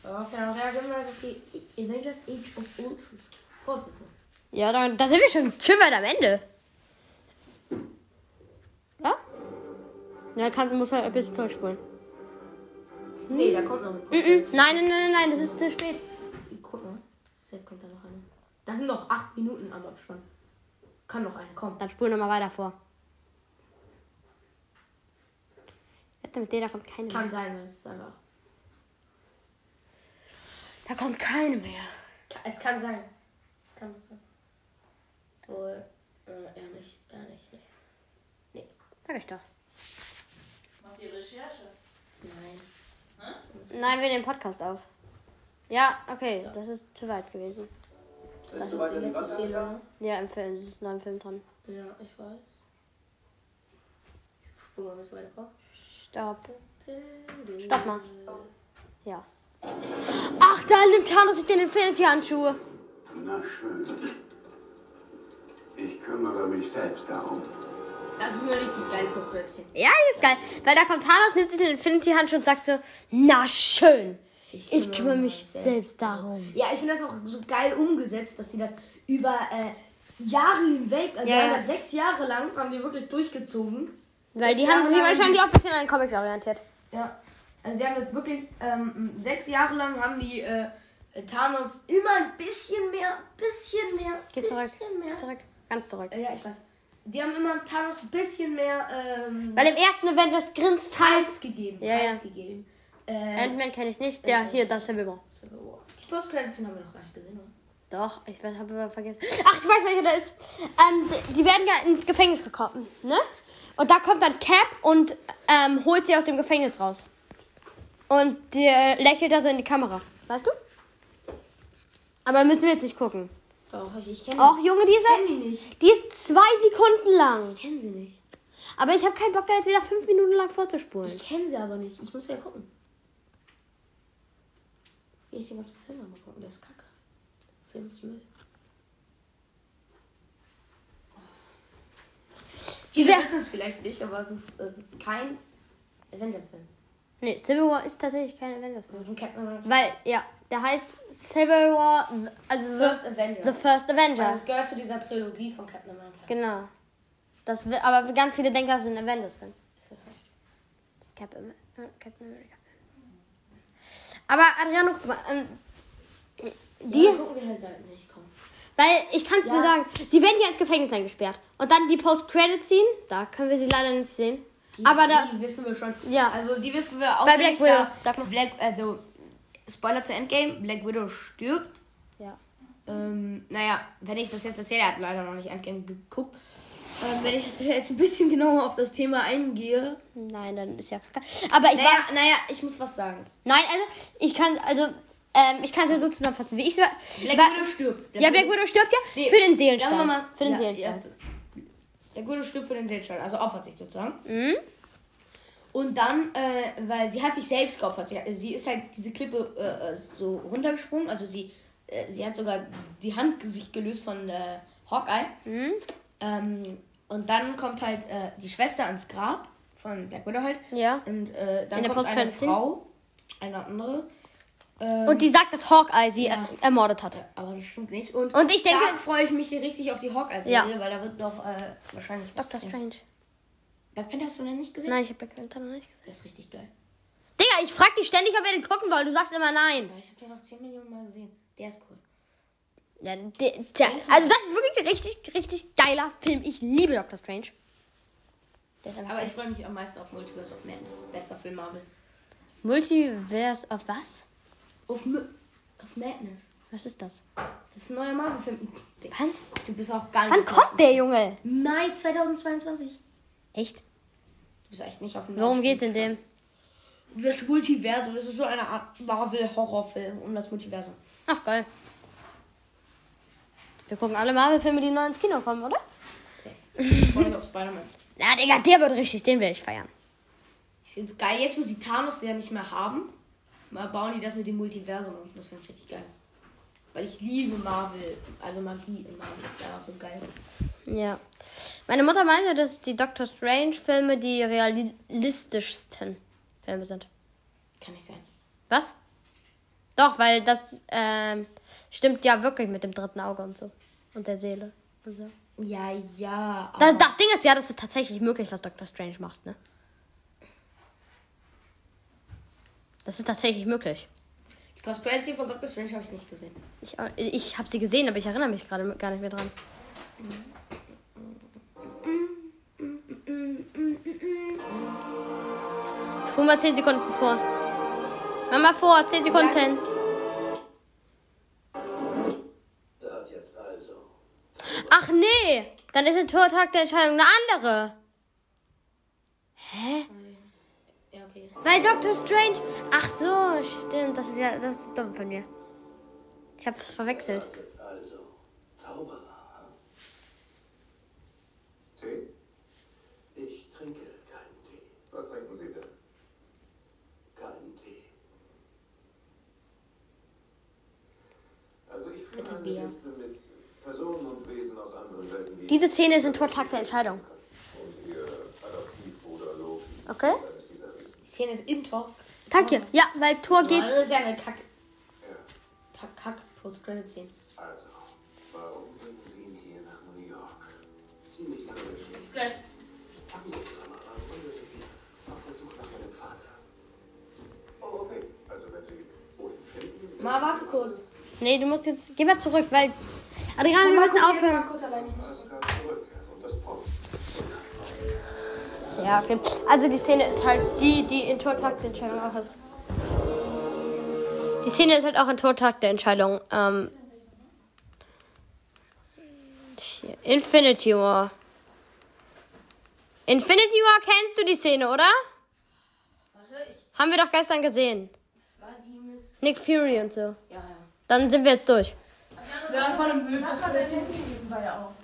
Okay, dann reagieren wir auf die Avengers Age of Ultron. Fortsetzung. Ja, dann, da sind wir schon schön weit am Ende. Ja? Ja, kann, muss halt ein bisschen zurückspulen. Nee, da kommt noch ein Mm -mm. Nein, nein, nein, nein, nein, das ist zu spät. Guck mal. Jetzt kommt da noch eine. Da sind noch acht Minuten am Abspann. Kann noch eine kommen. Dann spulen wir mal weiter vor. Wette, mit der da kommt keine Kann mehr. sein, weil es ist einfach. Da kommt keine mehr. Es kann sein. Es kann sein. Wohl. Äh, eher nicht. Eher nicht. Nee. Sag ich doch. Macht ihr Recherche? Nein. Nein, wir nehmen Podcast auf. Ja, okay, das ist zu weit gewesen. Das ist die letzte Szene, ne? Ja, im Film, es ist noch im Film dran. Ja, ich weiß. Spur mal bis weiter vor. Stopp. Stopp mal. Ja. Ach, da nimmt Thanos sich den Infinity-Handschuhe. Na schön. Ich kümmere mich selbst darum. Das ist eine richtig geile Postproduktion. Ja, die ist geil. Weil da kommt Thanos, nimmt sich den Infinity-Handschuh und sagt so, na schön. Ich kümmere mich selbst darum. Ja, ich finde das auch so geil umgesetzt, dass sie das über äh, Jahre hinweg, also ja, ja. sechs Jahre lang, haben die wirklich durchgezogen. Weil die haben sich wahrscheinlich auch ein bisschen an den Comics orientiert. Ja. Also die haben das wirklich, ähm, sechs Jahre lang haben die äh, Thanos immer ein bisschen mehr, bisschen mehr, Geh bisschen zurück. mehr. Geh zurück. Ganz zurück. Äh, ja, ich weiß. Die haben immer Thanos ein bisschen mehr ähm, Weil im ersten Avengers grinst Thanos. Preis gegeben. Ja, ja. Preis gegeben. Äh, Ant-Man kenne ich nicht. Der hier, das Civil War. Civil War. Die Post-Credits haben wir noch gar nicht gesehen, oder? Doch, ich habe aber vergessen. Ach, ich weiß, welcher der ist. Ähm, die- die werden ja ins Gefängnis gekommen, ne? Und da kommt dann Cap und ähm, holt sie aus dem Gefängnis raus. Und der lächelt da so in die Kamera. Weißt du? Aber müssen wir jetzt nicht gucken. Doch, ich, kenne Och, Junge, die ist, kenn die nicht. die ist zwei Sekunden lang. Ich kenne sie nicht. Aber ich habe keinen Bock, da jetzt wieder fünf Minuten lang vorzuspulen. Ich kenne sie aber nicht. Ich muss ja gucken. Will ich den ganzen Film mal gucken? Der ist kacke. Der Film ist Müll. Sie wissen es vielleicht nicht, aber es ist, es ist kein Avengers-Film. Nee, Civil War ist tatsächlich kein Es Avengers. ist ein Captain America. Weil, ja, der heißt Civil War, also First The, Avenger. the First Avenger. Also es gehört zu dieser Trilogie von Captain America. Genau. Das, aber ganz viele denken, das ist ein Avengers-Film. Ist das recht? Cap Am- äh, Captain America. Aber Adriano, guck mal, ähm, die, Ja, gucken wir halt nicht. Weil ich kann es dir Ja. sagen, sie werden ja ins Gefängnis eingesperrt. Und dann die Post-Credit-Scene, da können wir sie leider nicht sehen. Die, aber da, Die wissen wir schon. Ja. Also die wissen wir auch. Bei Black Widow, sag mal. Black, also, Spoiler zu Endgame, Black Widow stirbt. ja. Ähm, naja, wenn ich das jetzt erzähle, er hat leider noch nicht Endgame geguckt. Ähm, wenn ich jetzt ein bisschen genauer auf das Thema eingehe. Nein, dann ist ja kacke. Aber ich Naja, war, naja, ich muss was sagen. nein, also, ich kann, also, ähm, ich kann es ja so zusammenfassen, wie ich es war. Black Widow stirbt. Ja, Black Widow stirbt ja Nee, für den Seelenstein. mal- Für den ja, Seelenstein. ja. Der Gute stirbt für den Seelstrahl, also opfert sich sozusagen. Mhm. Und dann, äh, weil sie hat sich selbst geopfert. Sie, sie ist halt diese Klippe äh, äh, so runtergesprungen. Also sie, äh, sie hat sogar die Hand sich gelöst von äh, Hawkeye. Mhm. Ähm, und dann kommt halt äh, die Schwester ans Grab von Black Widow halt. Ja. Und dann In der kommt eine? Frau, eine andere. Ähm, Und die sagt, dass Hawkeye sie Ja. er ermordet hat. aber das stimmt nicht. Und, Und ich denke- da freue ich mich richtig auf die Hawkeye-Serie, Ja. weil da wird noch äh, wahrscheinlich was Doctor. Strange. Black Panther hast du denn nicht gesehen? Nein, ich habe Black Panther noch nicht gesehen. Der ist richtig geil. Digga, ich frag dich ständig, ob wir den gucken wollen. Du sagst immer nein. Ja, ich habe den noch 10 Millionen Mal gesehen. Der ist cool. Ja, der, der, also das ist wirklich ein richtig, richtig geiler Film. Ich liebe Doctor Strange. Aber geil. ich freue mich am meisten auf Multiverse of Madness. Bester Film Marvel. Multiverse of was? Auf, M auf Madness. Was ist das? Das ist ein neuer Marvel-Film. Wann, Du bist auch gar nicht. wann kommt der Junge? Mai 2022. Echt? Du bist echt nicht auf dem Worum geht's in dem? Das Multiversum. Das ist so eine Art Marvel-Horrorfilm um das Multiversum. Ach, geil. Wir gucken alle Marvel-Filme, die neu ins Kino kommen, oder? Ich freue mich auf Spider-Man. [laughs] Ja, Digga, der wird richtig. Den will ich feiern. Ich finde es geil. Jetzt, wo sie Thanos ja nicht mehr haben, mal bauen die das mit dem Multiversum auf. Das finde ich richtig geil. Weil ich liebe Marvel. Also Magie in Marvel ist ja auch so geil. Ja. Meine Mutter meinte, dass die Doctor Strange-Filme die realistischsten Filme sind. Kann nicht sein. Was? Doch, weil das ähm, stimmt ja wirklich mit dem dritten Auge und so. Und der Seele. Und so. Ja, ja. Das, das Ding ist ja, das ist tatsächlich möglich, was Doctor Strange macht, ne? Das ist tatsächlich möglich. Die Cosplay von Doctor Strange habe ich nicht gesehen. Ich, ich habe sie gesehen, aber ich erinnere mich gerade gar nicht mehr dran. Spul mal 10 Sekunden vor. Mach mal vor, 10 Sekunden. Ach nee, dann ist der Tortag der Entscheidung eine andere. Ist Weil Doctor Strange. Ach so, stimmt. Das ist ja das ist dumm von mir. Ich hab's verwechselt. Jetzt also. Zauberer. Tee? Ich trinke keinen Tee. Was trinken Sie denn? Keinen Tee. Also ich führe eine Bier. Liste mit Personen und Wesen aus anderen Welten, die Diese Szene ist ein Tortag der Entscheidung. und ihr Adoptivbruder Loki. Okay? ist eines dieser Wesen. Die Szene ist im Talk. Danke. Ja, weil Tor geht. Das ist ja eine Kack. Ja. Kack, Kack, Post-Credit-Szene. Also, warum bringen Sie ihn hier nach New York? Ziemlich lange Geschichte. Bis gleich. Familienkamera wieder auf der Suche nach meinem Vater. Oh, okay. Also wenn Sie wohin finden, Mal, warte kurz. Nee, du musst jetzt. Geh mal zurück, weil. Adrian, wir müssen aufhören. kurz alleine. Ich muss das Ja, okay. Also die Szene ist halt die, die in Tortag der Entscheidung auch ist. Die Szene ist halt auch in Tortag der Entscheidung. Ähm, hier. Infinity War. Infinity War kennst du die Szene, oder? Warte, ich. Haben wir doch gestern gesehen. Das war die mit. Nick Fury und so. Ja, ja. Dann sind wir jetzt durch. Ja, das war eine Müll. Das war der 10 Minuten war ja auch.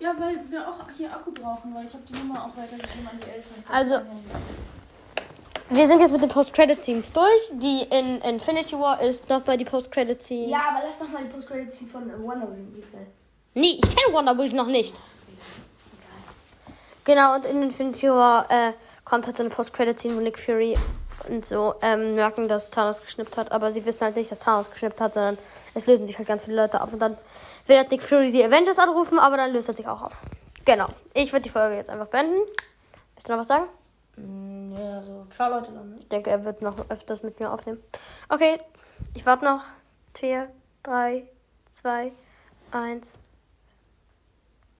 Ja, weil wir auch hier Akku brauchen, weil ich habe die Nummer auch weitergegeben an die Eltern. Also- Wir sind jetzt mit den Post-Credit-Scenes durch. Die in Infinity War ist noch bei die Post-Credit-Scene. Ja, aber lass doch mal die Post-Credit-Scene von äh, Wonder Vision. Die ist geil. Nee, ich kenne Wonder Vision noch nicht. Genau, und in Infinity War äh, kommt halt so eine Post-Credit-Scene, wo Nick Fury und so ähm, merken, dass Thanos geschnippt hat. Aber sie wissen halt nicht, dass Thanos geschnippt hat, sondern es lösen sich halt ganz viele Leute auf. Und dann will halt Nick Fury die Avengers anrufen, aber dann löst er sich auch auf. Genau. Ich würde die Folge jetzt einfach beenden. Willst du noch was sagen? Mm, Ja, so. Ciao, Leute, dann. Ne? Ich denke, er wird noch öfters mit mir aufnehmen. Okay, ich warte noch. 4, 3, 2, 1.